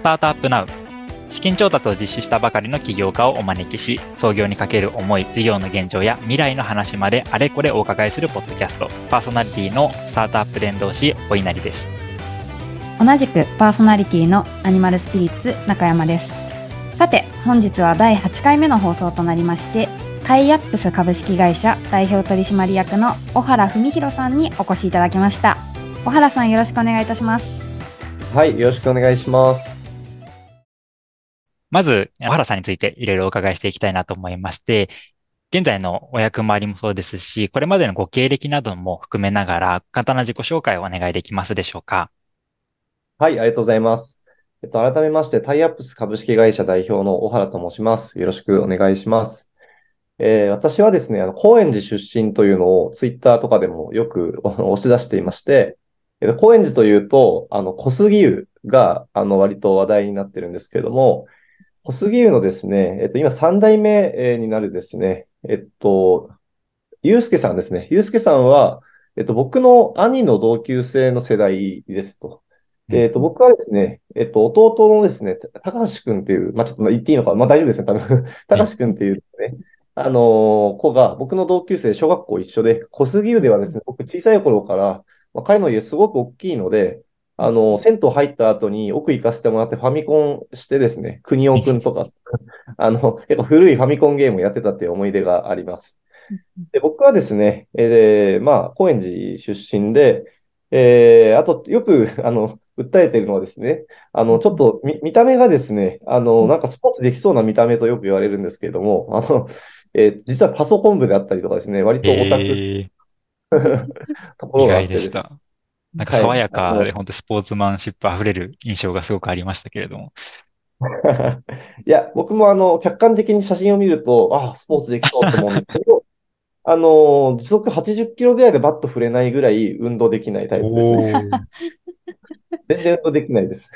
スタートアップナウ。資金調達を実施したばかりの起業家をお招きし創業にかける思い事業の現状や未来の話まであれこれお伺いするポッドキャスト。パーソナリティのスタートアップ伝道師お稲荷です。同じくパーソナリティのアニマルスピリッツ中山です。さて本日は第8回目の放送となりましてタイアップス株式会社代表取締役の小原文弘さんにお越しいただきました。小原さんよろしくお願いいたします。はいよろしくお願いしますまず小原さんについていろいろお伺いしていきたいなと思いまして現在のお役回りもそうですし、これまでのご経歴なども含めながら、簡単な自己紹介をお願いできますでしょうか？はい、ありがとうございます。えっと、改めまして、タイアップス株式会社代表の小原と申します。よろしくお願いします。えー、私はですね、あの、高円寺出身というのをツイッターとかでもよく 押し出していまして、えっと、高円寺というと、あの、小杉湯が、あの、割と話題になってるんですけれども、小杉湯のですね、えっと、今3代目になるですね、えっと、ゆうすけさんですね。ゆうすけさんは、えっと、僕の兄の同級生の世代ですと。えっと、僕はですね、えっと、弟のですね、高橋くんっていう、まあ、ちょっと言っていいのか、まあ、大丈夫ですね、多分。高橋くんっていうね、あのー、子が、僕の同級生、小学校一緒で、小杉湯ではですね、僕小さい頃から、まあ、彼の家すごく大きいので、あの、銭湯入った後に奥行かせてもらってファミコンしてですね、国尾くんとか、あの、結構古いファミコンゲームをやってたっていう思い出があります。で僕はですね、えー、まあ、高円寺出身で、えー、あと、よく、あの、訴えてるのはですね、あの、ちょっと見見た目がですね、あの、なんかスポーツできそうな見た目とよく言われるんですけれども、あの、えー、実はパソコン部であったりとかですね、割とオタク、えー、ところがあってです、ね、なんか爽やかで、本当スポーツマンシップ溢れる印象がすごくありましたけれども。いや、僕もあの、客観的に写真を見ると、ああ、スポーツできそうと思うんですけど、あの、時速80キロぐらいでバット振れないぐらい運動できないタイプですね。全然運動できないです。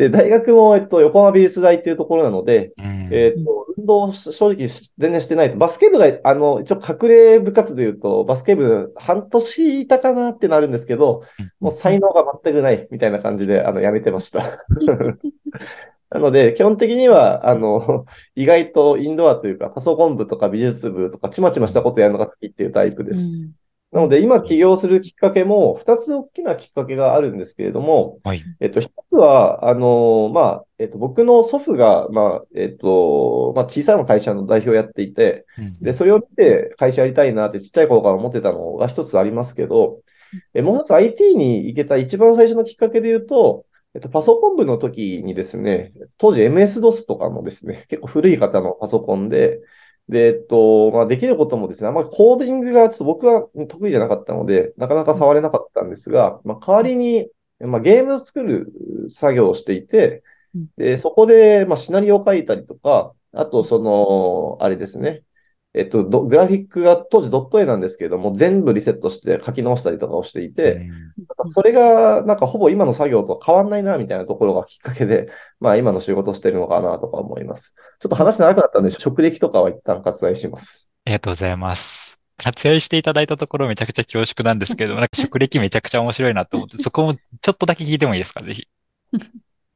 で、大学も、えっと、横浜美術大っていうところなので、うん、えっと、運動正直全然してないと。バスケ部が、あの、一応隠れ部活で言うと、バスケ部半年いたかなってなるんですけど、もう才能が全くないみたいな感じで、あの、やめてました。なので、基本的には、あの、意外とインドアというか、パソコン部とか美術部とか、ちまちましたことやるのが好きっていうタイプです。うんなので、今起業するきっかけも、二つ大きなきっかけがあるんですけれども、はい、えっと、一つは、あの、まあ、えっと、僕の祖父が、まあ、えっと、まあ、小さな会社の代表をやっていて、うん、で、それを見て会社やりたいなってちっちゃい頃から思ってたのが一つありますけど、えもう一つ IT に行けた一番最初のきっかけで言うと、えっと、パソコン部の時にですね、当時 MS-DOS とかのですね、結構古い方のパソコンで、で、えっと、まあ、できることもですね、あんまりコーディングがちょっと僕は得意じゃなかったので、なかなか触れなかったんですが、まあ、代わりに、まあ、ゲームを作る作業をしていて、で、そこで、まあ、シナリオを書いたりとか、あと、その、あれですね、えっと、グラフィックが当時ドット絵なんですけれども、全部リセットして書き直したりとかをしていて、うん、それがなんかほぼ今の作業と変わんないな、みたいなところがきっかけで、まあ今の仕事をしてるのかなとか思います。ちょっと話長くなったんで、職歴とかは一旦割愛します。ありがとうございます。割愛していただいたところめちゃくちゃ恐縮なんですけど、なんか職歴めちゃくちゃ面白いなと思って、そこもちょっとだけ聞いてもいいですか、ぜひ。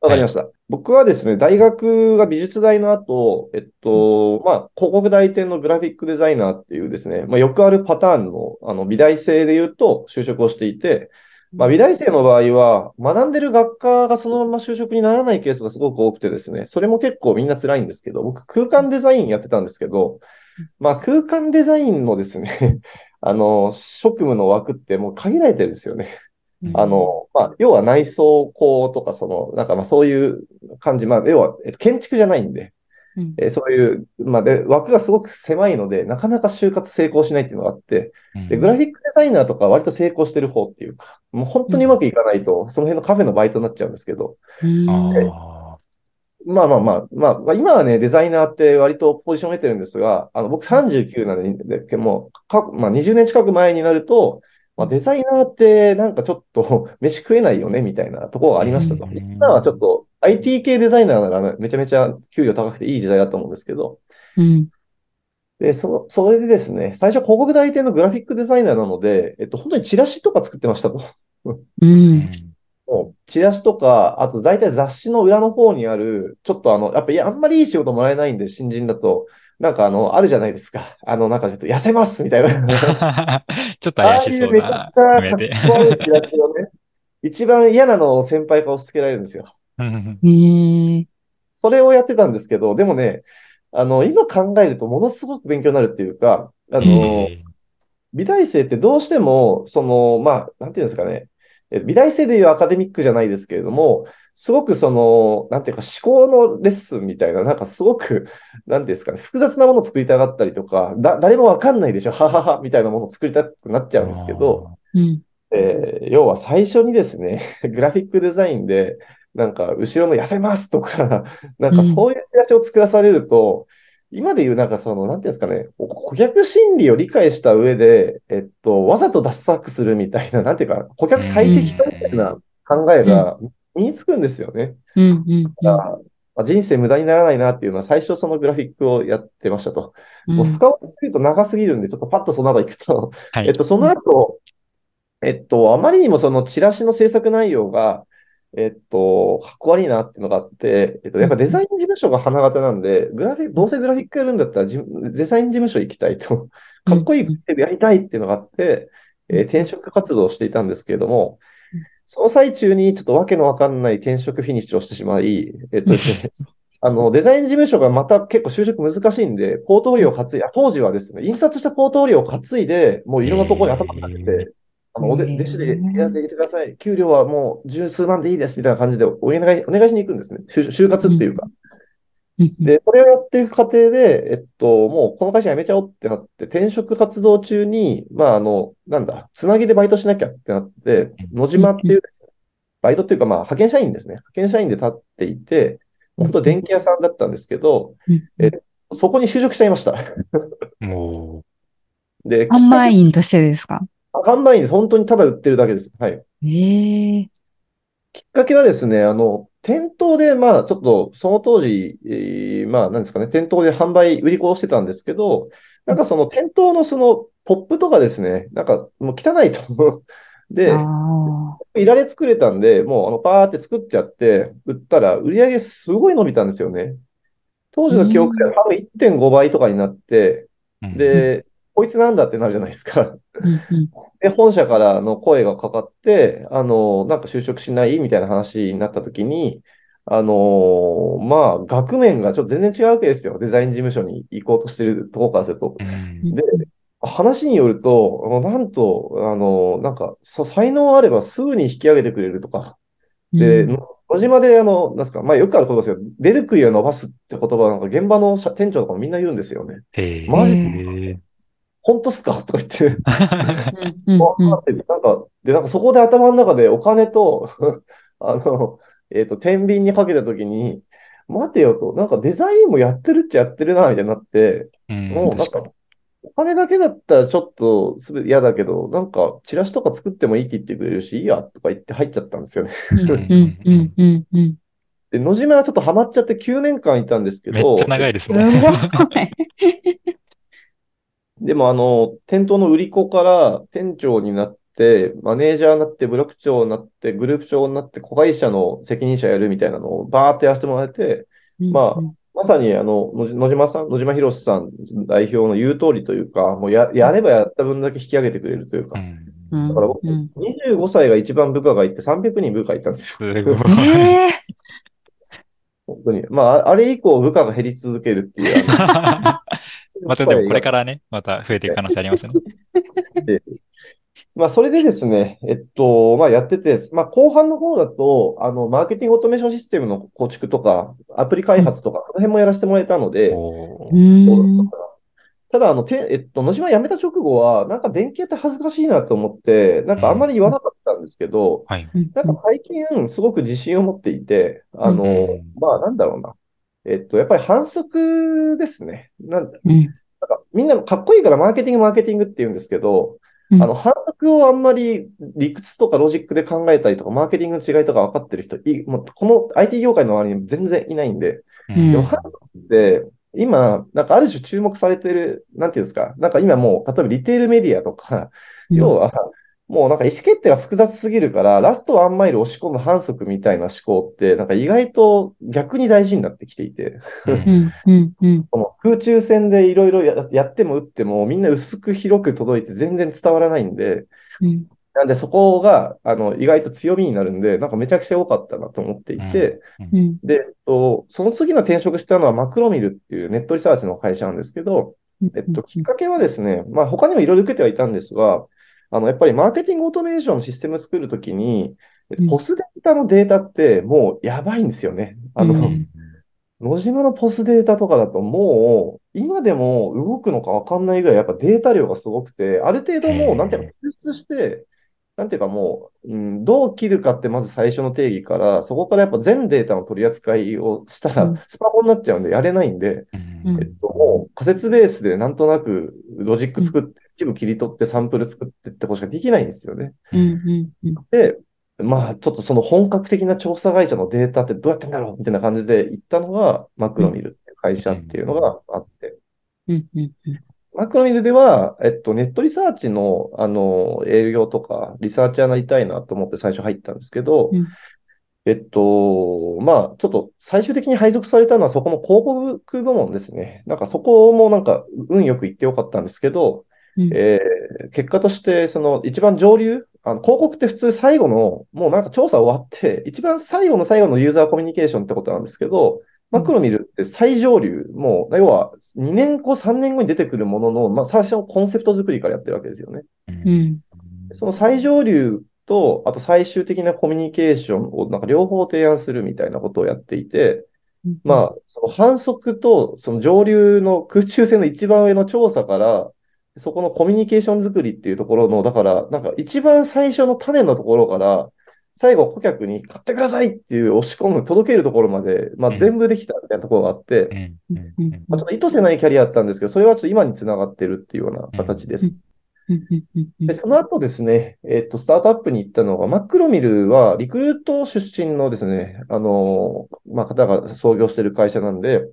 わかりました。はい、僕はですね、大学が美術大の後、えっと、まあ、広告代理店のグラフィックデザイナーっていうですね、まあ、よくあるパターンの、あの、美大生で言うと就職をしていて、まあ、美大生の場合は、学んでる学科がそのまま就職にならないケースがすごく多くてですね、それも結構みんな辛いんですけど、僕空間デザインやってたんですけど、まあ、空間デザインのですね あの、職務の枠ってもう限られてるんですよね。あの、まあ、要は内装工とか、その、なんかまあそういう感じ、まあ、要は、えっと、建築じゃないんで、うん、えそういう、まあで、枠がすごく狭いので、なかなか就活成功しないっていうのがあって、で、グラフィックデザイナーとか割と成功してる方っていうか、もう本当にうまくいかないと、その辺のカフェのバイトになっちゃうんですけど、うん、まあまあまあ、まあ、今はね、デザイナーって割とポジションを得てるんですが、あの、僕39なんで、もう、かまあ20年近く前になると、まあ、デザイナーってなんかちょっと 飯食えないよねみたいなところがありましたと。今はちょっと IT 系デザイナーならめちゃめちゃ給料高くていい時代だと思うんですけど。うん、で、そ、それでですね、最初広告代理店のグラフィックデザイナーなので、えっと、本当にチラシとか作ってましたと。うん、のチラシとか、あと大体雑誌の裏の方にある、ちょっとあの、やっぱりあんまりいい仕事もらえないんで、新人だと。なんかあの、あるじゃないですか。あの、なんかちょっと痩せますみたいな。ちょっと怪しそうああいうめちゃなくちゃ目で。かっこいいチラシをね、一番嫌なのを先輩から押し付けられるんですよ。それをやってたんですけど、でもね、あの、今考えるとものすごく勉強になるっていうか、あの、え美大生ってどうしても、その、まあ、なんていうんですかね、え美大生でいうアカデミックじゃないですけれども、すごくその、なんていうか思考のレッスンみたいな、なんかすごく、なんですかね、複雑なものを作りたがったりとか、だ、誰もわかんないでしょ、ははは、みたいなものを作りたくなっちゃうんですけど、うん。えー要は最初にですね、グラフィックデザインで、なんか、後ろの痩せますとか、なんかそういうチラシを作らされると、今で言うなんかその、なんていうんですかね、お顧客心理を理解した上で、えっと、わざと脱作するみたいな、なんていうか、顧客最適化みたいな考えが身につくんですよね。うん。うん。だからまあ人生無駄にならないなっていうのは最初そのグラフィックをやってましたと。うん。もう深掘りすぎると長すぎるんで、ちょっとパッとその後行くと、はいえっと、その後、えっと、あまりにもそのチラシの制作内容が、えっと、かっこ悪いなっていうのがあって、えっと、やっぱデザイン事務所が花形なんで、グラフィック、どうせグラフィックやるんだったらじデザイン事務所行きたいと、かっこいいことやりたいっていうのがあって、えー転職活動をしていたんですけれどもうん、その最中にちょっとわけのわかんない転職フィニッシュをしてしまい、えっとですね、あの、デザイン事務所がまた結構就職難しいんで、ポートフォリオを担い、あ当時はですね、印刷したポートフォリオを担いで、もういろんなところに頭をかけへて、あの、おで、弟子でやっていてください。給料はもう十数万でいいです、みたいな感じでお願い、お願いしに行くんですね。就就活っていうか。うん。で、それをやっていく過程で、えっと、もうこの会社辞めちゃおうってなって、転職活動中に、まあ、あの、なんだ、つなぎでバイトしなきゃってなって、野島っていうですね、バイトっていうか、まあ、派遣社員ですね。派遣社員で立っていて、本当電気屋さんだったんですけど、うん。えそこに就職しちゃいました。もで、販売員としてですか？販売員です。本当にただ売ってるだけです。はい。ええ。きっかけはですね、あの、店頭で、まあ、ちょっと、その当時、えーまあ、なんですかね、店頭で販売、売り子をしてたんですけど、なんかその店頭のその、ポップとかですね、なんか、もう汚いと。で。いられ作れたんで、もう、あの、パーって作っちゃって、売ったら、売り上げすごい伸びたんですよね。当時の記憶では多分1.5倍とかになって、う、で、こいつなんだってなるじゃないですか。で、本社からの声がかかって、あの、なんか就職しないみたいな話になった時に、あのまあ、額面がちょっと全然違うわけですよ。デザイン事務所に行こうとしてるところからすると。うんで、話によると、あのなんと、あの、なんか、そ才能あればすぐに引き上げてくれるとか。で、野島で、あの、なんですか、まあよくあることですけど、出る杭は伸ばすって言葉なんか現場の社店長とかもみんな言うんですよね。えーマジえ本当っすか？とか言って。なんか、で、なんかそこで頭の中でお金と、あの、えっと、天秤にかけたときに、待てよと、なんかデザインもやってるっちゃやってるな、みたいになって、うんもうなん確かか、お金だけだったらちょっとすべて嫌だけど、なんか、チラシとか作ってもいいって言ってくれるし、いいや、とか言って入っちゃったんですよね。うん。うん。うん。うん。うん。で、野島はちょっとハマっちゃって9年間いたんですけどめっちゃ、長いですね。い。でも、あの、店頭の売り子から店長になって、マネージャーになって、ブロック長になって、グループ長になって、子会社の責任者やるみたいなのをバーってやらせてもらえて、まあまさにあの、野野島さん、野島博さん代表の言う通りというか、もうや、やればやった分だけ引き上げてくれるというか、うんうん。だから僕うん。25歳が一番部下がいて300人部下いたんですよ。すごい。ええ。本当に。まあ、あれ以降部下が減り続けるっていう。またでもこれからね、また増えていく可能性ありますね。まあ、それでですね、えっと、まあ、やってて、まあ、後半の方だと、あの、マーケティングオートメーションシステムの構築とか、アプリ開発とか、その辺もやらせてもらえたので。ただ、あの、て、えっと、野島辞めた直後は、なんか電気屋って恥ずかしいなと思って、なんかあんまり言わなかったんですけど、はい。なんか最近すごく自信を持っていて、あの、うんまあなんだろうな。えっと、やっぱり反則ですね。なんうん。なんかみんなかっこいいからマーケティングマーケティングって言うんですけど、うんあの、反則をあんまり理屈とかロジックで考えたりとか、マーケティングの違いとか分かってる人い、もうこの IT 業界の周りに全然いないんで、うんでも反則って、今、なんかある種注目されてる、なんていうんですか、なんか今もう、例えばリテールメディアとか、要は、もうなんか意思決定が複雑すぎるから、ラストワンマイル押し込む反則みたいな思考って、なんか意外と逆に大事になってきていて、うん。うん、うん、うん。この空中戦でいろいろややっても打っても、みんな薄く広く届いて全然伝わらないんで、うん、なんでそこが、あの、意外と強みになるんで、なんかめちゃくちゃ良かったなと思っていて、うん、で、えっと、その次の転職したのはマクロミルっていうネットリサーチの会社なんですけど、えっと、きっかけはですね、まあ他にもいろいろ受けてはいたんですが、あの、やっぱりマーケティングオートメーションのシステムを作るときに、ポスデータのデータってもうやばいんですよね。あの、うん。野島のポスデータとかだともう、今でも動くのかわかんないぐらいやっぱデータ量がすごくて、ある程度もう、なんていうか、抽出して、なんていうかもう、うん、どう切るかってまず最初の定義から、そこからやっぱ全データの取り扱いをしたらうん、スパコンになっちゃうんでやれないんで、うんうん。えっと、もう仮説ベースでなんとなくロジック作って、一部切り取ってサンプル作ってってことしかできないんですよね。うん、うん、うん。で、まあ、ちょっとその本格的な調査会社のデータってどうやってんだろうみたいな感じで行ったのが、マクロミルっていう会社っていうのがあって、うん、うん、マクロミルでは、えっと、ネットリサーチの、あの、営業とか、リサーチャーになりたいなと思って最初入ったんですけど、うんえっと、まあ、ちょっと最終的に配属されたのはそこの広告部門ですね。なんかそこもなんか運よく行ってよかったんですけど、うん。えー結果として、その一番上流、あの広告って普通最後の、もうなんか調査終わって、一番最後の最後のユーザーコミュニケーションってことなんですけど、マクロミルって最上流、もう、要は2年後、3年後に出てくるものの、まあ、最初のコンセプト作りからやってるわけですよね。うん、その最上流と、あと最終的なコミュニケーションをなんか両方提案するみたいなことをやっていて、うん。まあ、その反則と、その上流の空中戦の一番上の調査から、そこのコミュニケーション作りっていうところの、だから、なんか一番最初の種のところから、最後顧客に買ってくださいっていう押し込む、届けるところまで、まあうん。全部できたみたいなところがあって、ちょっと意図せないキャリアだったんですけど、それはちょっと今につながってるっていうような形です。で、その後ですね、えっと、スタートアップに行ったのが、マクロミルは、リクルート出身のですね、あの、まあ、方が創業している会社なんで、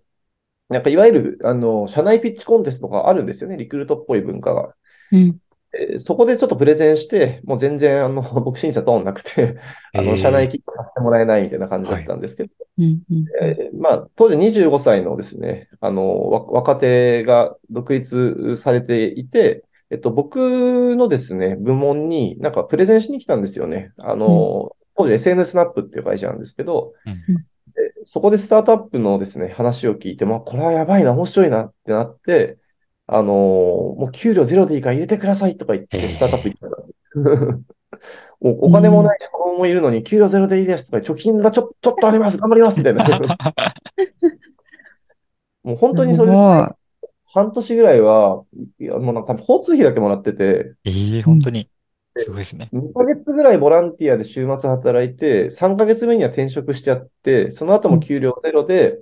なんかいわゆる、あの、社内ピッチコンテストがあるんですよね、リクルートっぽい文化が。うん。えーそこでちょっとプレゼンして、もう全然、あの、僕審査通んなくて、あの、社内キットさせてもらえないみたいな感じだったんですけど、うん、うん。えーまあ、当時25歳のですね、あの、わ若手が独立されていて、えっと、僕のですね、部門になんかプレゼンしに来たんですよね。あの、当時 SNS スナップっていう会社なんですけど、うんでそこでスタートアップのですね、話を聞いて、まあ、これはやばいな、面白いなってなって、あのもう給料ゼロでいいから入れてくださいとか言って、スタートアップ行ったらお、お金もないし、子供もいるのに、給料ゼロでいいですとか、貯金がちょ、ちょっとあります、頑張りますみたいな。もう本当にそれ半年ぐらいは、いや、もうなんか交通費だけもらってて、ええ本当に。すごいですね。2ヶ月ぐらいボランティアで週末働いて、3ヶ月目には転職しちゃって、その後も給料ゼロで、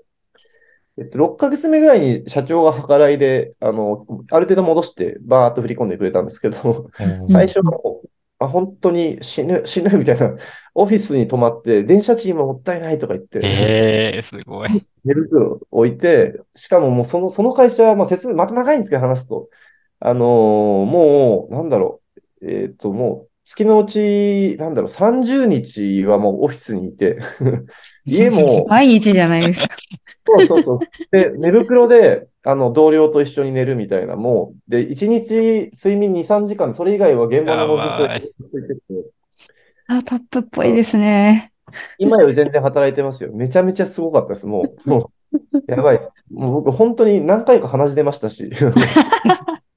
えっと、6ヶ月目ぐらいに社長が計らいで、あの、ある程度戻して、バーっと振り込んでくれたんですけど、最初はもう、あ、本当に死ぬ、死ぬみたいな、オフィスに泊まって、電車賃ももったいないとか言って、ええすごい。寝袋置いて、しかももうその、その会社は、まあ説明、また長いんですけど話すと、あのーもう、なんだろう、えっと、もう、月のうち、なんだろう、30日はもうオフィスにいて、家も、毎日じゃないですか。そうそうそう。で、寝袋で、あの、同僚と一緒に寝るみたいな、もう、で、1日睡眠2、3時間、それ以外は現場のずっとててあ、トップっぽいですね。今より全然働いてますよ。めちゃめちゃすごかったです。もう、もう、やばいです。もう僕、本当に何回か鼻血出ましたし、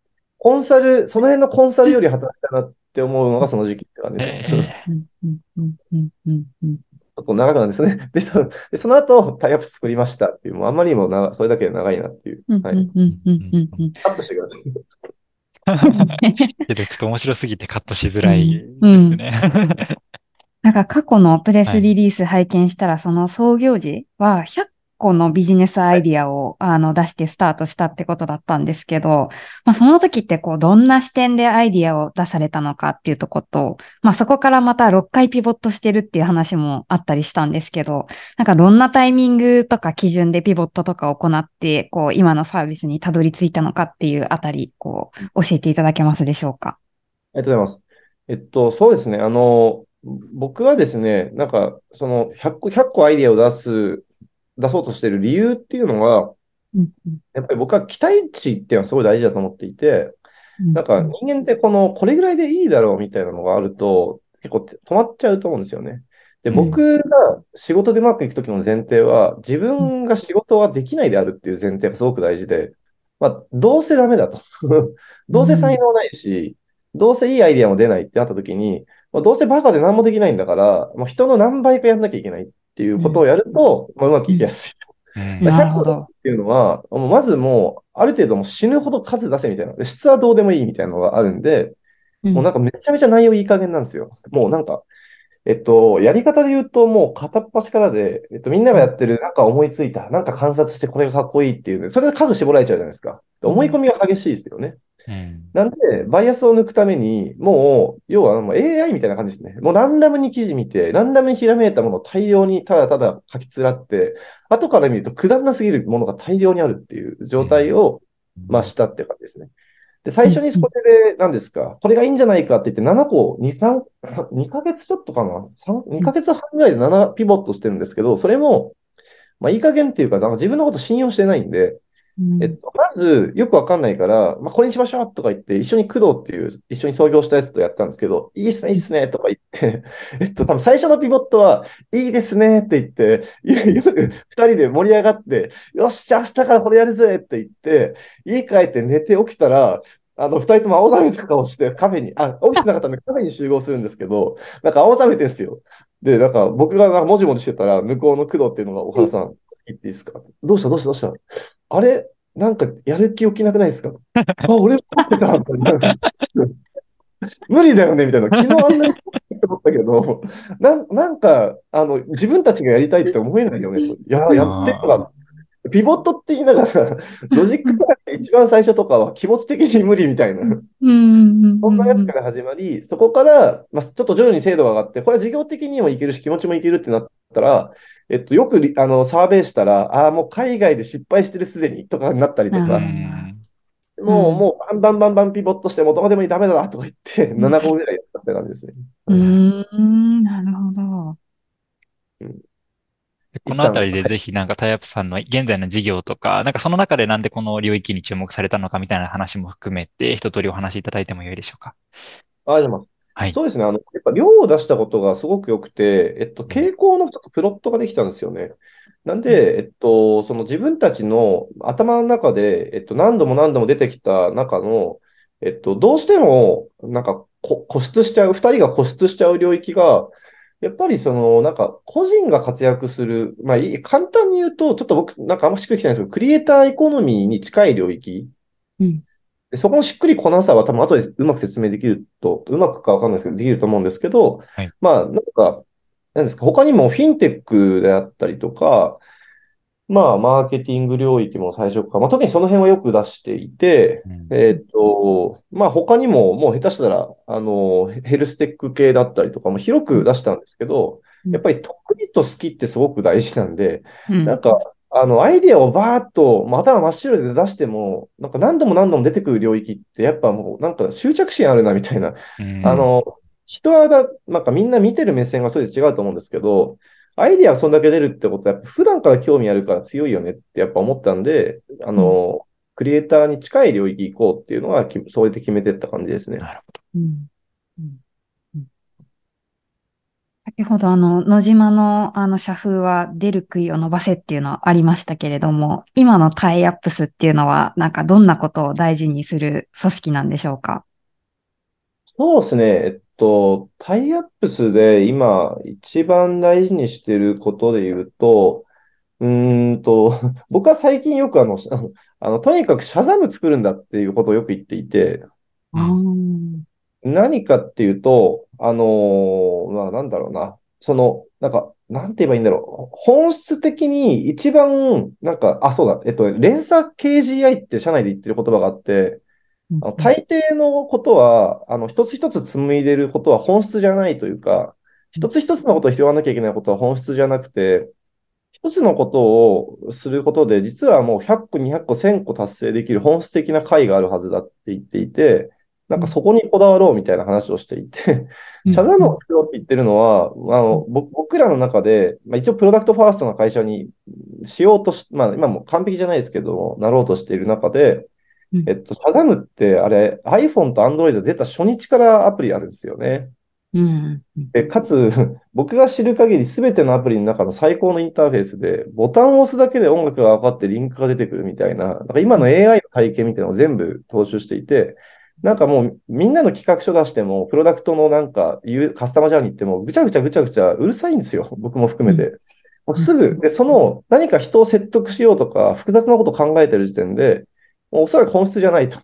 コンサル、その辺のコンサルより働いたなって思うのがその時期って感じです。ちえうんうんうんうんうんうんょっと長くなんですね。で、そでその後、タイアップ作りましたっていう、もうあんまりにも長それだけで長いなっていう。うんはい。うんうんうんうんカットしてください。えけど、ちょっと面白すぎてカットしづらいですね。なんか過去のプレスリリース拝見したら、その創業時は100個のビジネスアイディアを、あの出してスタートしたってことだったんですけど、まあその時ってこうどんな視点でアイディアを出されたのかっていうとこと、まあそこからまた6回ピボットしてるっていう話もあったりしたんですけど、なんかどんなタイミングとか基準でピボットとかを行って、こう今のサービスにたどり着いたのかっていうあたり、こう教えていただけますでしょうか？ありがとうございます。えっと、そうですね。あの、僕はですね、なんか、その100個、100個アイディアを出す、出そうとしている理由っていうのは、うんうんやっぱり僕は期待値っていうのはすごい大事だと思っていて、うんなんか人間ってこの、これぐらいでいいだろうみたいなのがあると、結構止まっちゃうと思うんですよね。で、うん僕が仕事でうまくいくときの前提は、自分が仕事はできないであるっていう前提がすごく大事で、まあ、どうせダメだと。どうせ才能ないし、どうせいいアイディアも出ないってなったときに、まあ、どうせバカで何もできないんだから、もう人の何倍かやんなきゃいけないっていうことをやると、まあ、うまくいきやすいと。うんまあ100なるほど個っていうのは、まずもう、ある程度もう死ぬほど数出せみたいな。で質はどうでもいいみたいなのがあるんで、もうなんかめちゃめちゃ内容いい加減なんですよ。もうなんか、えっと、やり方で言うともう片っ端からで、えっと、みんながやってる、なんか思いついた、なんか観察してこれがかっこいいっていうね、それで数絞られちゃうじゃないですか。で思い込みが激しいですよね。うんなんで、バイアスを抜くために、もう、要はもう AI みたいな感じですね。もうランダムに記事見て、ランダムにひらめいたものを大量にただただ書きつらって、後から見るとくだらなすぎるものが大量にあるっていう状態を、まあ、したって感じですね。で、最初にそこで、何ですか、これがいいんじゃないかって言って、7個、2、3、2ヶ月ちょっとかな ?3、2ヶ月半ぐらいで7ピボットしてるんですけど、それも、まあ、いい加減っていうか、なんか自分のこと信用してないんで、うん。えっと、まず、よくわかんないから、まあ、これにしましょうとか言って、一緒に工藤っていう、一緒に創業したやつとやったんですけど、いいっすね、いいっすね、とか言って、えっと、多分最初のピボットは、いいですねって言って、二人で盛り上がって、よし、じゃあ明日からこれやるぜって言って、家帰って寝て起きたら、あの、二人とも青ざめた顔してカフェに、あ、オフィスなかったんで カフェに集合するんですけど、なんか青ざめてんすよ。で、なんか僕がなんかもじもじしてたら、向こうの工藤っていうのが、お花さん、言っていいですか？どうした？どうした？どうした？あれなんかやる気起きなくないですか？あ、俺も思ってた 無理だよねみたいな。昨日あんなに思ったけど、なんなんか、あの、自分たちがやりたいって思えないよねと。いや、やってるか。ピボットって言いながら、ロジックとかって一番最初とかは気持ち的に無理みたいな。うんそんなやつから始まり、そこから、まあ、ちょっと徐々に精度が上がって、これは事業的にもいけるし、気持ちもいけるってなったら、えっと、よくリあのサーベイしたら、ああ、もう海外で失敗してるすでにとかになったりとか、うんもう、うんもう、バンバンバンバンピボットして、もうどうでもいい、ダメだなとか言って、7個ぐらいやったって感じですね。うーん、なるほど。このあたりでぜひなんかタイアップさんの現在の事業とか、なんかその中でなんでこの領域に注目されたのかみたいな話も含めて、一通りお話しいただいてもよいでしょうか？ありがとうございます。はい。そうですね。あの、やっぱ量を出したことがすごく良くて、えっと、傾向のちょっとプロットができたんですよね。なんで、えっと、その自分たちの頭の中で、えっと、何度も何度も出てきた中の、えっと、どうしても、なんか、こ固執しちゃう、二人が固執しちゃう領域が、やっぱりその、なんか、個人が活躍する、まあ、簡単に言うと、ちょっと僕、なんかあんましっくりきてないんですけど、クリエイターエコノミーに近い領域。うんでそこのしっくりこなさは多分後でうまく説明できると、うまくかわかんないですけど、できると思うんですけど、はいまあ、なんか、なんですか、他にもフィンテックであったりとか、まあ、マーケティング領域も最初から、まあ、特にその辺はよく出していて、うん。えっと、まあ、他にも、もう下手したら、あの、ヘルステック系だったりとかも広く出したんですけど、うん。やっぱり得意と好きってすごく大事なんで、うん。なんか、あの、アイデアをバーッと、まあ頭真っ白で出しても、なんか何度も何度も出てくる領域って、やっぱもう、なんか執着心あるな、みたいな。うん。あの、人はだ、なんかみんな見てる目線がそれで違うと思うんですけど、アイデアがそんだけ出るってことは、やっぱ普段から興味あるから強いよねってやっぱ思ったんで、あの、クリエイターに近い領域行こうっていうのは、きそうやって決めてった感じですね。なるほうん。うん。うん。先ほどあの野島のあの社風は出る杭を伸ばせっていうのはありましたけれども、今のタイアップスっていうのはなんかどんなことを大事にする組織なんでしょうか？そうですね。えっと、タイアップスで今一番大事にしてることで言うと、うーんと、僕は最近よくあの、あの、とにかくシャザム作るんだっていうことをよく言っていて、うん何かっていうと、あのーまあ、なんだろうな。その、なんか、なんて言えばいいんだろう。本質的に一番、なんか、あ、そうだ、えっと、連鎖 KGI って社内で言ってる言葉があって、あの大抵のことは、あの、一つ一つ紡いでることは本質じゃないというか、一つ一つのことを拾わなきゃいけないことは本質じゃなくて、一つのことをすることで、実はもう100個、200個、1000個達成できる本質的な解があるはずだって言っていて、なんかそこにこだわろうみたいな話をしていて、シャザムを作ろうって言ってるのは、あの僕らの中で、まあ、一応プロダクトファーストな会社にしようとし、まあ今も完璧じゃないですけど、なろうとしている中で、えっと、シャザムってあれ iPhone と Android 出た初日からアプリあるんですよね。うん、でかつ、僕が知る限り全てのアプリの中の最高のインターフェースで、ボタンを押すだけで音楽が分かってリンクが出てくるみたいな、なんか今の AI の体験みたいなのを全部踏襲していて、なんかもうみんなの企画書出しても、プロダクトのなんかカスタマージャーニーってもぐちゃぐちゃぐちゃぐちゃうるさいんですよ。僕も含めて。もうすぐ、で、その何か人を説得しようとか、複雑なことを考えてる時点で、おそらく本質じゃないと。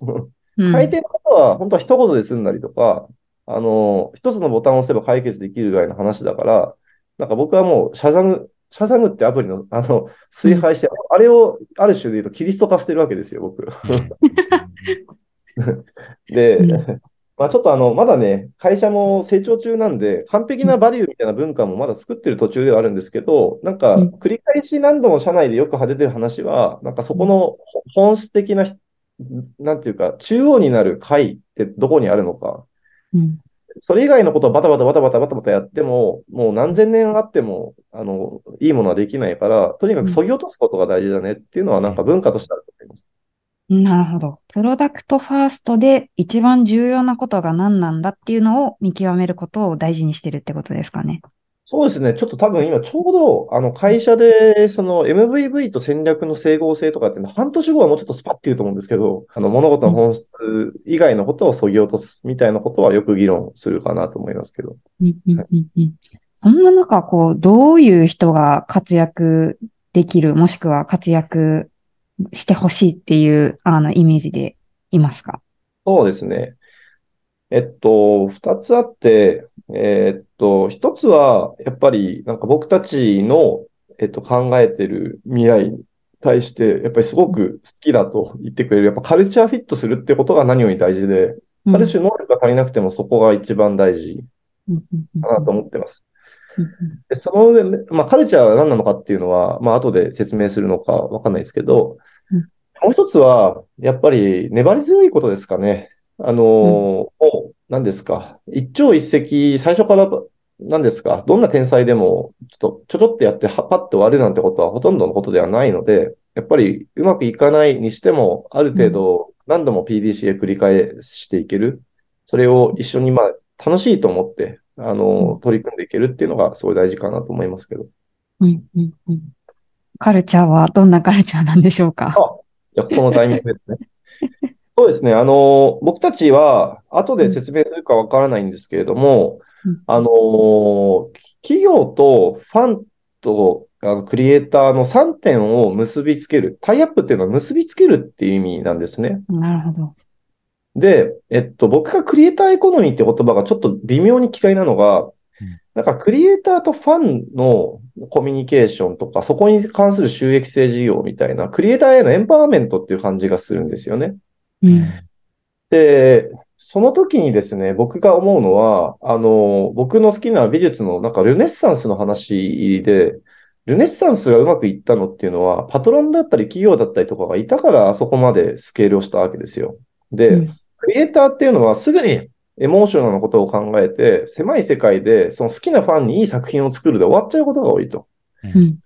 大抵のことは本当は一言で済んだりとか、あの、一つのボタンを押せば解決できるぐらいの話だから、なんか僕はもうシャザム、シャザムってアプリの、あの、崇拝して、うん、あれをある種で言うとキリスト化してるわけですよ、僕。で、まあちょっとあの、まだね、会社も成長中なんで、完璧なバリューみたいな文化もまだ作ってる途中ではあるんですけど、なんか、繰り返し何度も社内でよく派手てる話は、なんかそこの本質的な、なんていうか、中央になる会ってどこにあるのか。うん、それ以外のことをバタバタバタバタバタバタやっても、もう何千年あっても、あの、いいものはできないから、とにかく削ぎ落とすことが大事だねっていうのは、なんか文化としてあると思います。なるほど。プロダクトファーストで一番重要なことが何なんだっていうのを見極めることを大事にしてるってことですかね。そうですね。ちょっと多分今ちょうど、あの会社で、その MVV と戦略の整合性とかって半年後はもうちょっとスパッて言うと思うんですけど、あの物事の本質以外のことを削ぎ落とすみたいなことはよく議論するかなと思いますけど。そんな中、こう、どういう人が活躍できる、もしくは活躍してほしいっていう、あの、イメージでいますか？そうですね。えっと、二つあって、えー、っと、一つは、やっぱり、なんか僕たちの、えっと、考えてる未来に対して、やっぱりすごく好きだと言ってくれる、やっぱカルチャーフィットするってことが何より大事で、ある種能力が足りなくてもそこが一番大事かなと思ってます。でその上、まあ、カルチャーは何なのかっていうのは、まあ、後で説明するのかわかんないですけど、もう一つは、やっぱり粘り強いことですかね。あの、もう、何ですか？一朝一夕、最初から何ですか？どんな天才でも、ちょっと、ちょちょってやって、パッと終わるなんてことはほとんどのことではないので、やっぱりうまくいかないにしても、ある程度何度も PDCA 繰り返していける。それを一緒に、まあ、楽しいと思って、あの、取り組んでいけるっていうのがすごい大事かなと思いますけど。うんうんうん。カルチャーはどんなカルチャーなんでしょうか？あ、じゃこのタイミングですね。そうですね。あの、僕たちは、後で説明するかわからないんですけれども、うん、あの、企業とファンとクリエイターの3点を結びつける。タイアップっていうのは結びつけるっていう意味なんですね。なるほど。で、えっと、僕がクリエイターエコノミーって言葉がちょっと微妙に嫌いなのが、なんかクリエイターとファンのコミュニケーションとか、そこに関する収益性事業みたいな、クリエイターへのエンパワーメントっていう感じがするんですよね。うん、で、その時にですね、僕が思うのは、あの、僕の好きな美術のなんかルネッサンスの話で、ルネッサンスがうまくいったのっていうのは、パトロンだったり企業だったりとかがいたからあそこまでスケールをしたわけですよ。で、うん、クリエイターっていうのはすぐにエモーショナルなことを考えて、狭い世界でその好きなファンにいい作品を作るで終わっちゃうことが多いと。うん、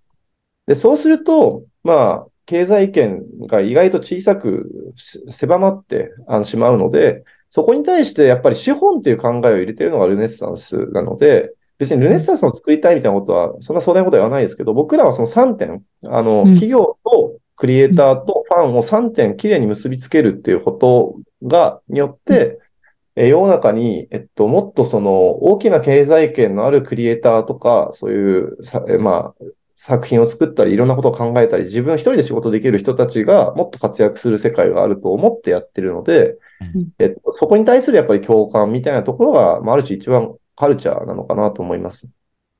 で、そうすると、まあ、経済圏が意外と小さく狭まってしまうので、そこに対してやっぱり資本っていう考えを入れてるのがルネッサンスなので、別にルネッサンスを作りたいみたいなことは、そんな壮大なことは言わないですけど、僕らはその3点、あの、企業とクリエイターとファンを3点きれいに結びつけるっていうことが、によって、え世の中に、えっと、もっとその大きな経済圏のあるクリエイターとか、そういうさ、まあ、作品を作ったり、いろんなことを考えたり、自分一人で仕事できる人たちがもっと活躍する世界があると思ってやってるので、うん、えっと、そこに対するやっぱり共感みたいなところが、まあ、ある種一番カルチャーなのかなと思います。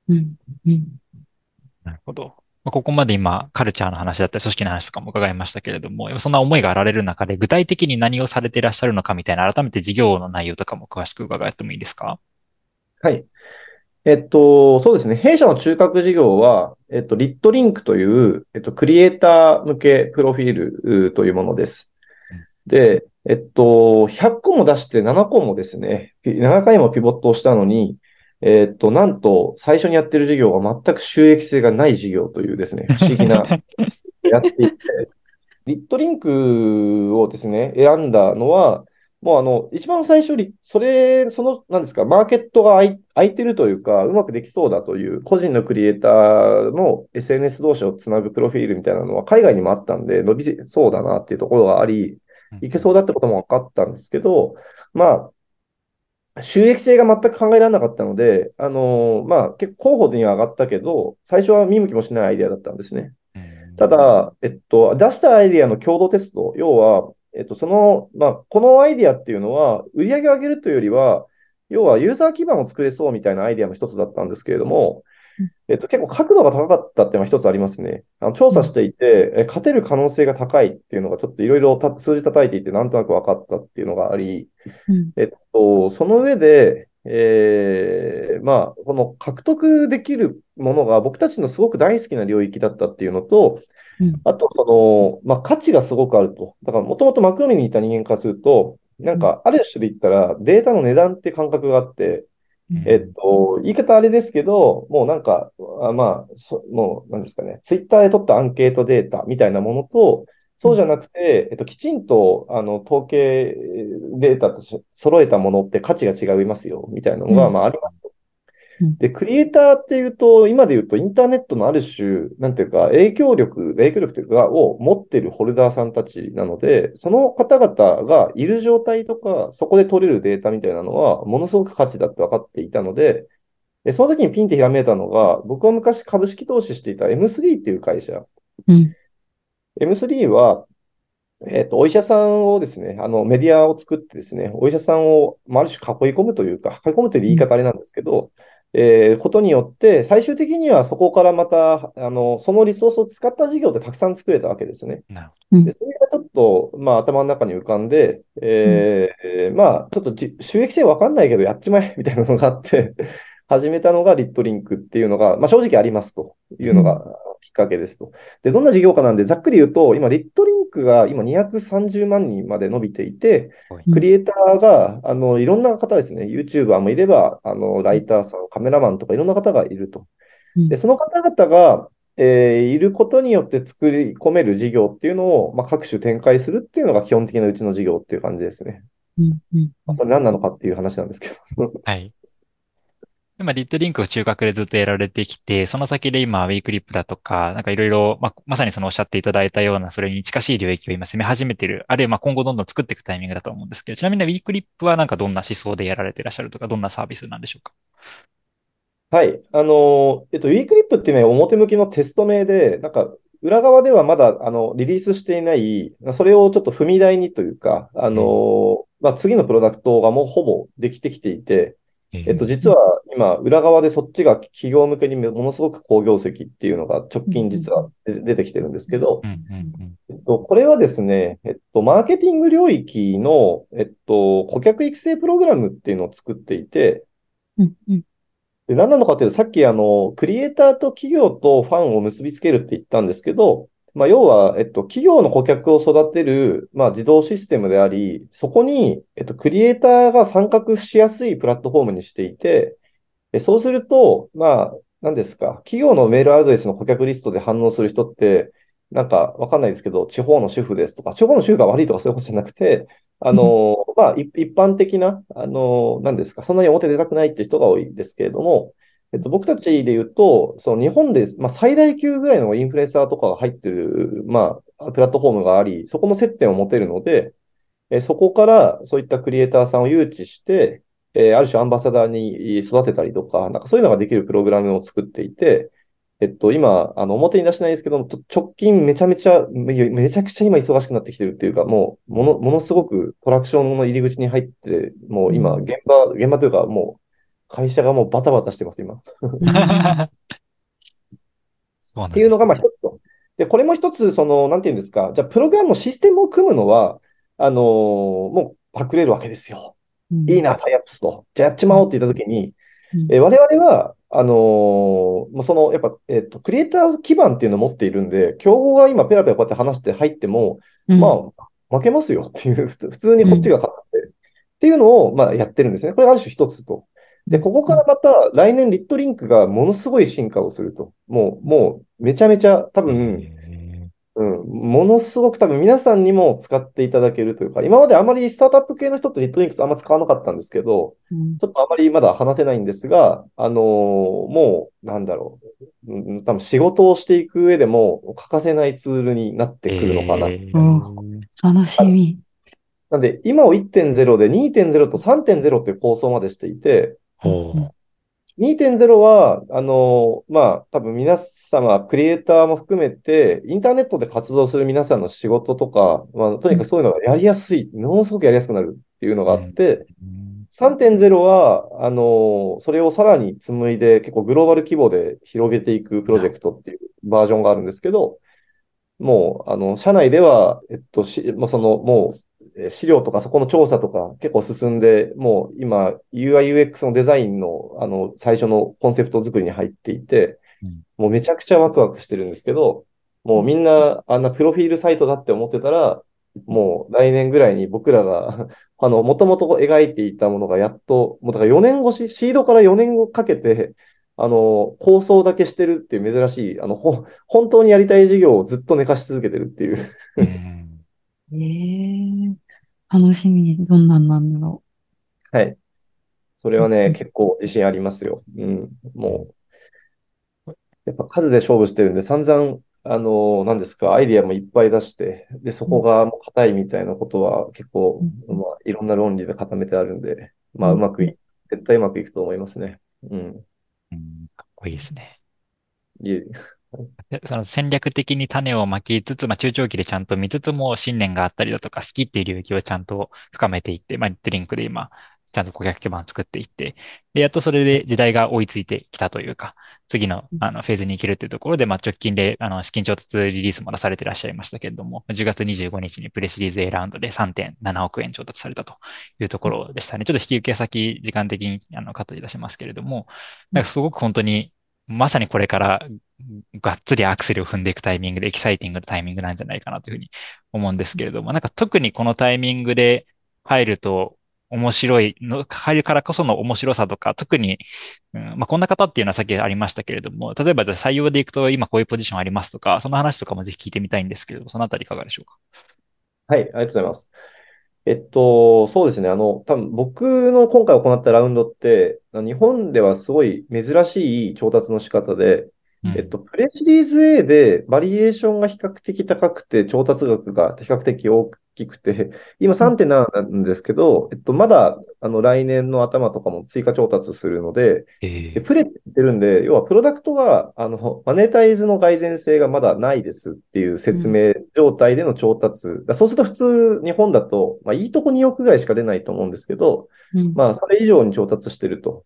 うん。うん、なるほど。ここまで今、カルチャーの話だったり、組織の話とかも伺いましたけれども、そんな思いがあられる中で、具体的に何をされていらっしゃるのかみたいな、改めて事業の内容とかも詳しく伺ってもいいですか？はい。えっと、そうですね。弊社の中核事業は、えっと、リットリンクという、えっと、クリエイター向けプロフィールというものです。で、えっと、100個も出して7個もですね、7回もピボットをしたのに、えっと、なんと、最初にやってる事業が全く収益性がない事業というですね、不思議な、やっていて、リットリンクをですね、選んだのは、もうあの、一番最初に、それ、その、なんですか、マーケットが空いてるというか、うまくできそうだという、個人のクリエイターの SNS 同士をつなぐプロフィールみたいなのは海外にもあったんで、伸びそうだなっていうところがあり、いけそうだってことも分かったんですけど、まあ、収益性が全く考えられなかったので、あのー、まあ、結構候補には上がったけど、最初は見向きもしないアイデアだったんですね。ただ、えっと、出したアイデアの共同テスト、要は、えっと、その、まあ、このアイデアっていうのは、売り上げを上げるというよりは、要はユーザー基盤を作れそうみたいなアイデアの一つだったんですけれども、えっと、結構角度が高かったっていうのは一つありますね。あの調査していて、え勝てる可能性が高いっていうのがちょっといろいろ数字叩いていてなんとなく分かったっていうのがあり、うん、えっと、その上で、えー、まあ、この獲得できるものが僕たちのすごく大好きな領域だったっていうのと、あと、その、まあ、価値がすごくあると。だから、もともとマクロニにいた人間からすると、なんか、ある種で言ったら、データの値段って感覚があって、えっと、言い方あれですけど、もうなんか、あまあ、もう、なんですかね、ツイッターで取ったアンケートデータみたいなものと、そうじゃなくて、えっと、きちんと、あの、統計データと揃えたものって価値が違いますよ、みたいなのが、まあ、ありますと。で、クリエイターっていうと、今で言うとインターネットのある種、なんていうか、影響力、影響力というか、を持ってるホルダーさんたちなので、その方々がいる状態とか、そこで取れるデータみたいなのは、ものすごく価値だって分かっていたので、でその時にピンってひらめいたのが、僕は昔株式投資していた M3 っていう会社。うん、M3 は、えっ、ー、と、お医者さんをですね、あの、メディアを作ってですね、お医者さんを、まあ、ある種囲い込むというか、囲い込むという言い方あれなんですけど、えー、ことによって、最終的にはそこからまた、あの、そのリソースを使った事業ってたくさん作れたわけですね。でそれがちょっと、まあ、頭の中に浮かんで、えー、うん、まあ、ちょっと収益性わかんないけど、やっちまえ、みたいなのがあって始めたのがリットリンクっていうのが、まあ、正直ありますというのがきっかけですと。で、どんな事業かなんで、ざっくり言うと、今、リットリンクが今230万人まで伸びていて、クリエイターが、あの、いろんな方ですね、YouTuber もいれば、あの、ライターさん、カメラマンとかいろんな方がいると。で、その方々が、えー、いることによって作り込める事業っていうのを、まあ、各種展開するっていうのが基本的なうちの事業っていう感じですね。うんうんまあ、それ何なのかっていう話なんですけど。はい。今、 lit.link を中核でずっとやられてきて、その先で今、 WeClip だとか、なんかいろいろ、ままさにそのおっしゃっていただいたような、それに近しい領域を今攻め始めている、あるいはま今後どんどん作っていくタイミングだと思うんですけど、ちなみに WeClip はなんかどんな思想でやられていらっしゃるとか、どんなサービスなんでしょうか？はい。あの、えっと、 WeClip ってね、表向きのテスト名で、なんか、裏側ではまだ、あの、リリースしていない、それをちょっと踏み台にというか、あの、まあ、次のプロダクトがもうほぼできてきていて、えっと、実は今、裏側でそっちが企業向けにものすごく好業績っていうのが直近実は出てきてるんですけど、えっと、これはですね、えっと、マーケティング領域の、えっと、顧客育成プログラムっていうのを作っていて、で何なのかっていうと、さっきあの、クリエイターと企業とファンを結びつけるって言ったんですけど、まあ、要は、えっと、企業の顧客を育てる、まあ、自動システムであり、そこに、えっと、クリエイターが参画しやすいプラットフォームにしていて、そうすると、まあ、何ですか、企業のメールアドレスの顧客リストで反応する人って、なんかわかんないですけど、地方の主婦ですとか、地方の主婦が悪いとかそういうことじゃなくて、あの、まあ、一般的な、あの、何ですか、そんなに表出たくないって人が多いですけれども、えっと、僕たちで言うと、その日本で、まあ、最大級ぐらいのインフルエンサーとかが入ってる、まあ、プラットフォームがあり、そこの接点を持てるので、えそこからそういったクリエイターさんを誘致して、えある種アンバサダーに育てたりとか、なんかそういうのができるプログラムを作っていて、えっと、今、あの、表に出してないですけども、直近めちゃめちゃ、めちゃくちゃ今忙しくなってきてるっていうか、もう、もの、ものすごくトラクションの入り口に入って、もう今、現場、現場というか、もう、会社がもうバタバタしてます、今。そうっていうのが、まあ一つと。で、これも一つ、その、なんていうんですか、じゃあ、プログラムのシステムを組むのは、あのー、もうパクれるわけですよ。うん、いいな、タイアップスと。じゃあやっちまおうって言ったときに、うん、え我々は、あのー、その、やっぱ、えっ、ー、と、クリエイター基盤っていうのを持っているんで、競合が今ペラペラこうやって話して入っても、うん、まあ、負けますよっていう、普通にこっちが勝って、っていうのを、まあ、やってるんですね。これある種一つと。で、ここからまた来年リットリンクがものすごい進化をすると。もう、もう、めちゃめちゃ多分、うん、ものすごく多分皆さんにも使っていただけるというか、今まであまりスタートアップ系の人とリットリンクスあんま使わなかったんですけど、うん。ちょっとあまりまだ話せないんですが、あのーもう、なんだろう、うん多分仕事をしていく上でも欠かせないツールになってくるのかな。えーうん。楽しみ。なんで、今を1.0で2.0と3.0っていう構想までしていて、2.0は、あのまあ、多分皆様、クリエイターも含めて、インターネットで活動する皆さんの仕事とか、まあ、とにかくそういうのがやりやすい、ものすごくやりやすくなるっていうのがあって、3.0は、あのそれをさらに紡いで、結構グローバル規模で広げていくプロジェクトっていうバージョンがあるんですけど、もう、あの、社内では、えっと、し、まあ、その、もう、資料とかそこの調査とか結構進んで、もう今、UI、UX のデザインの、あの、最初のコンセプト作りに入っていてうん、もうめちゃくちゃワクワクしてるんですけど、もうみんなあんなプロフィールサイトだって思ってたら、もう来年ぐらいに僕らが、あの、もともと描いていたものがやっと、もうだから4年越し、シードから4年をかけて、あの、構想だけしてるっていう珍しい、あの、ほ、本当にやりたい事業をずっと寝かし続けてるっていう。うん。え。ー、楽しみ。どんなんなんだろはい。それはね、うん結構自信ありますよ。うん。もう、やっぱ数で勝負してるんで、散々、あの、何ですか、アイディアもいっぱい出して、で、そこがもう硬いみたいなことは結構、うんまあ、いろんな論理で固めてあるんで、まあ、ううんまくい、絶対うまくいくと思いますね。うん。うんかっこいいですね。いえで その戦略的に種をまきつつ、まあ、中長期でちゃんと見つつも信念があったりだとか、好きっていう領域をちゃんと深めていって、まあ、リットリンクで今、ちゃんと顧客基盤作っていって、で、やっとそれで時代が追いついてきたというか、次のあのフェーズに行けるというところで、まあ、直近であの資金調達リリースも出されていらっしゃいましたけれども、10月25日にプレシリーズ A ラウンドで3.7億円調達されたというところでしたね。ちょっと引き受け先、時間的にあのカットいたしますけれども、なんかすごく本当に、まさにこれからがっつりアクセルを踏んでいくタイミングでエキサイティングなタイミングなんじゃないかなというふうに思うんですけれども、なんか特にこのタイミングで入ると面白いの、入るからこその面白さとか、特に、うんまあ、こんな方っていうのはさっきありましたけれども、例えばじゃあ採用でいくと今こういうポジションありますとか、その話とかもぜひ聞いてみたいんですけれども、そのあたりいかがでしょうか？はい、ありがとうございます。えっと、そうですね。あの、多分僕の今回行ったラウンドって、日本ではすごい珍しい調達の仕方で、うんえっと、プレシリーズ A でバリエーションが比較的高くて、調達額が比較的大きくて、今3.7なんですけど、えっと、まだ、あの、来年の頭とかも追加調達するので、えでプレって言ってるんで、要はプロダクトが、あの、マネタイズの蓋然性がまだないですっていう説明状態での調達。だそうすると普通、日本だと、まあ、いいとこ2億ぐらいしか出ないと思うんですけど、う。うん。まあ、それ以上に調達してると。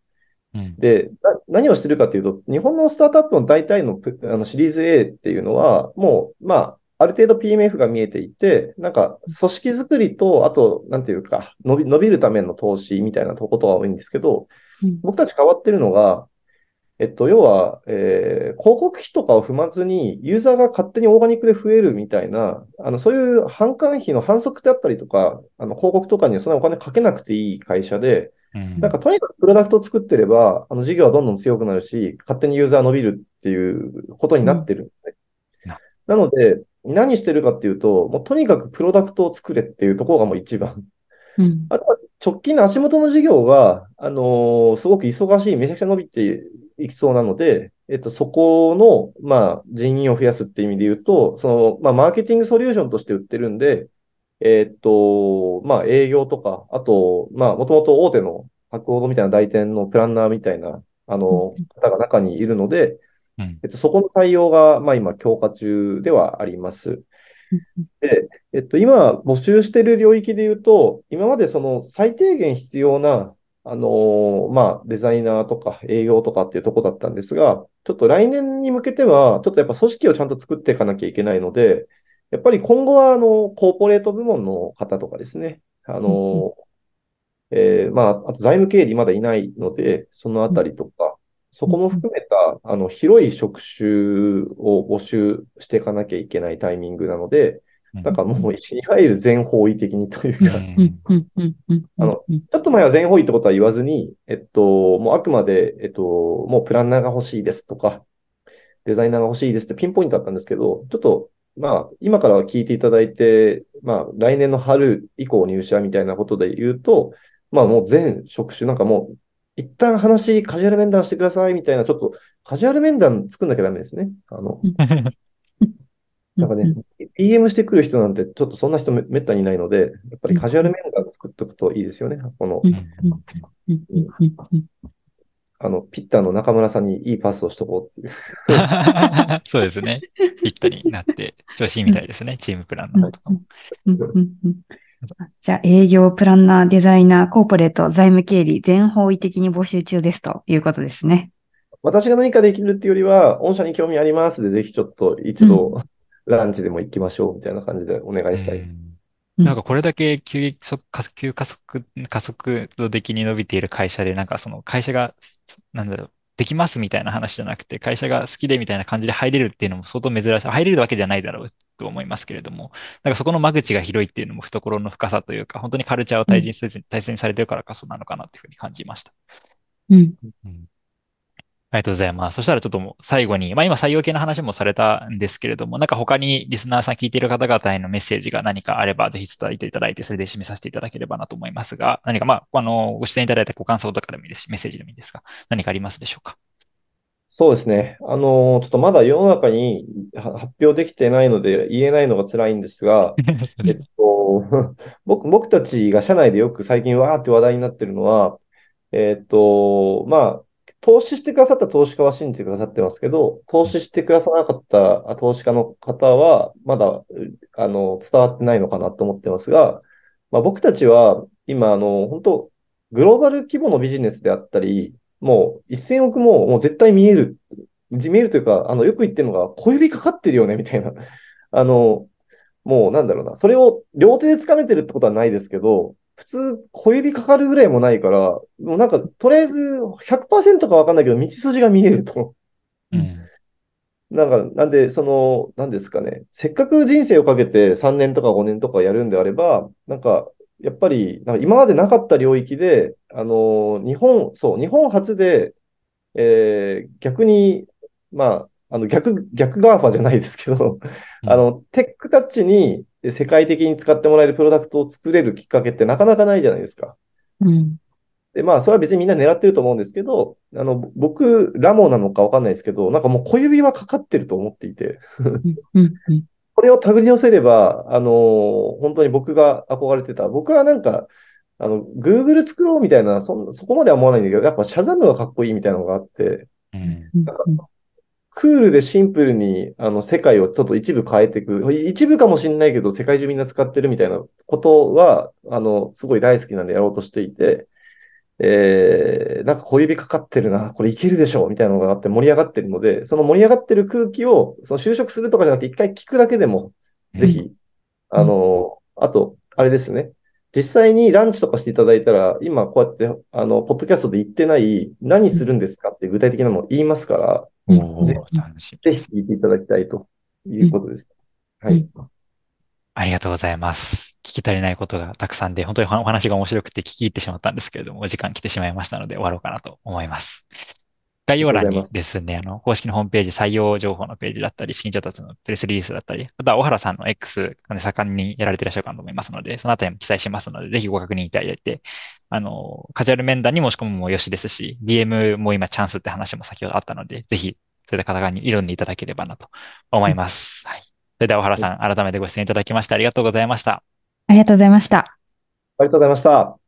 うん。で、な何をしてるかというと、日本のスタートアップの大体のプあのシリーズ A っていうのは、もう、まあ、ある程度 PMF が見えていて、なんか、組織づくりと、あと、なんていうか、伸び、伸びるための投資みたいなとことは多いんですけど、うん。僕たち変わってるのが、えっと、要は、えー広告費とかを踏まずに、ユーザーが勝手にオーガニックで増えるみたいな、あの、そういう販管費の反則であったりとか、あの、広告とかにはそんなお金かけなくていい会社で、うんなんかとにかくプロダクトを作ってれば、あの事業はどんどん強くなるし、勝手にユーザー伸びるっていうことになってるんですね。うんななので、何してるかっていうと、もうとにかくプロダクトを作れっていうところがもう一番。うん。あとは直近の足元の事業が、あのーすごく忙しい、めちゃくちゃ伸びていきそうなので、えっと、そこの、まあ、人員を増やすっていう意味で言うと、その、まあ、マーケティングソリューションとして売ってるんで、えっと、まあ、営業とか、あと、まあ、もともと大手の博報堂みたいな代店のプランナーみたいな、あの、方が中にいるので、うん。えっと、そこの採用が、まあ、今、強化中ではあります。で、えっと、今募集している領域で言うと、今までその最低限必要な、あのーまあ、デザイナーとか営業とかっていうとこだったんですが、ちょっと来年に向けては、ちょっとやっぱ組織をちゃんと作っていかなきゃいけないので、やっぱり今後は、あの、コーポレート部門の方とかですね、あのーえーまあ、あと財務経理まだいないので、そのあたりとか、そこも含めた、あの、広い職種を募集していかなきゃいけないタイミングなので、なんかもう、いわゆる全方位的にというか、うん。うん。うん。うん。あのちょっと前は全方位ってことは言わずに、えっと、もうあくまで、えっと、もうプランナーが欲しいですとか、デザイナーが欲しいですってピンポイントだったん。ですけど、ちょっと、まあ、今から聞いていただいて、まあ、来年の春以降入社みたいなことで言うと、まあ、もう全職種、なんかもう、一旦話、カジュアル面談してくださいみたいな、ちょっと、カジュアル面談作んなきゃダメですね。あの、なんかね、PM してくる人なんて、ちょっとそんな人めめったにいないので、やっぱりカジュアル面談作っておくといいですよね。このあの、ピッターの中村さんにいいパスをしとこうっていう。そうですね。ピッタになって、調子いいみたいですね。チームプランの方とかも。じゃあ、営業、プランナー、デザイナー、コーポレート、財務経理、全方位的に募集中ですということですね。私が何かできるっていうよりは、御社に興味ありますで、ぜひちょっと一度、ランチでも行きましょうみたいな感じでお願いしたいです。うんなんかこれだけ急激速、加急加速、加速度的に伸びている会社で、なんかその会社が、なんだろう、できますみたいな話じゃなくて、会社が好きでみたいな感じで入れるっていうのも相当珍しい。入れるわけじゃないだろうと思いますけれども、なんかそこの間口が広いっていうのも懐の深さというか、本当にカルチャーを大事にせず大切にされてるからこそなのかなっていうふうに感じました。うん。うんありがとうございます。そしたらちょっともう最後に、まあ今採用系の話もされたんですけれども、なんか他にリスナーさん聞いている方々へのメッセージが何かあれば、ぜひ伝えていただいて、それで締めさせていただければなと思いますが、何かまあ、あの、ご出演いただいたご感想とかでもいいですし、メッセージでもいいですが、何かありますでしょうか？そうですね。あの、ちょっとまだ世の中には発表できてないので言えないのが辛いんですが、えっと、僕、僕たちが社内でよく最近わーって話題になってるのは、えっと、まあ、投資してくださった投資家は信じてくださってますけど、投資してくださらなかった投資家の方は、まだ、あの、伝わってないのかなと思ってますが、まあ、僕たちは今、あの、本当グローバル規模のビジネスであったり、もう1000億ももう絶対見える、見えるというか、あの、よく言ってるのが、小指かかってるよね、みたいな。あの、もうなんだろうな、それを両手で掴めてるってことはないですけど、普通小指かかるぐらいもないから、もうなんか、とりあえず100%かわかんないけど、道筋が見えると。うんなんか、なんで、その、なんですかね、せっかく人生をかけて3年とか5年とかやるんであれば、なんか、やっぱり、なんか今までなかった領域で、あの、日本、そう、日本初で、えー逆に、まあ、あの、逆、逆 GAFA じゃないですけど、うんあの、テックタッチに世界的に使ってもらえるプロダクトを作れるきっかけってなかなかないじゃないですか。うん。で、まあ、それは別にみんな狙ってると思うんですけど、あの、ぼ僕、ラモなのかわかんないですけど、なんかもう小指はかかってると思っていて、うん。うん。これを手繰り寄せれば、あのー本当に僕が憧れてた、僕はなんか、あの、Google 作ろうみたいな、そんそこまでは思わないんだけど、やっぱシャザムがかっこいいみたいなのがあって、うんうん。クールでシンプルに、あの、世界をちょっと一部変えていく。一部かもしれないけど、世界中みんな使ってるみたいなことは、あの、すごい大好きなんでやろうとしていて、えー、なんか小指かかってるな、これいけるでしょ、みたいなのがあって盛り上がってるので、その盛り上がってる空気を、その就職するとかじゃなくて一回聞くだけでも、ぜひ、あの、あと、あれですね。実際にランチとかしていただいたら、今こうやって、あの、ポッドキャストで言ってない、何するんですかって具体的なのを言いますから、うんおぜひ聞いていただきたいということです。はい。ありがとうございます。聞き足りないことがたくさんで、本当にお話が面白くて聞き入ってしまったんですけれども、お時間来てしまいましたので終わろうかなと思います。概要欄にですね、あの、公式のホームページ、採用情報のページだったり、資金調達のプレスリリースだったり、あとは小原さんの X がね、盛んにやられていらっしゃるかと思いますので、そのあたりも記載しますので、ぜひご確認いただいて、あの、カジュアル面談に申し込むもよしですし、DM も今チャンスって話も先ほどあったので、ぜひ、そういった方に挑んでいただければなと思います。はい。それでは小原さん、改めてご出演いただきましてありがとうございました。ありがとうございました。ありがとうございました。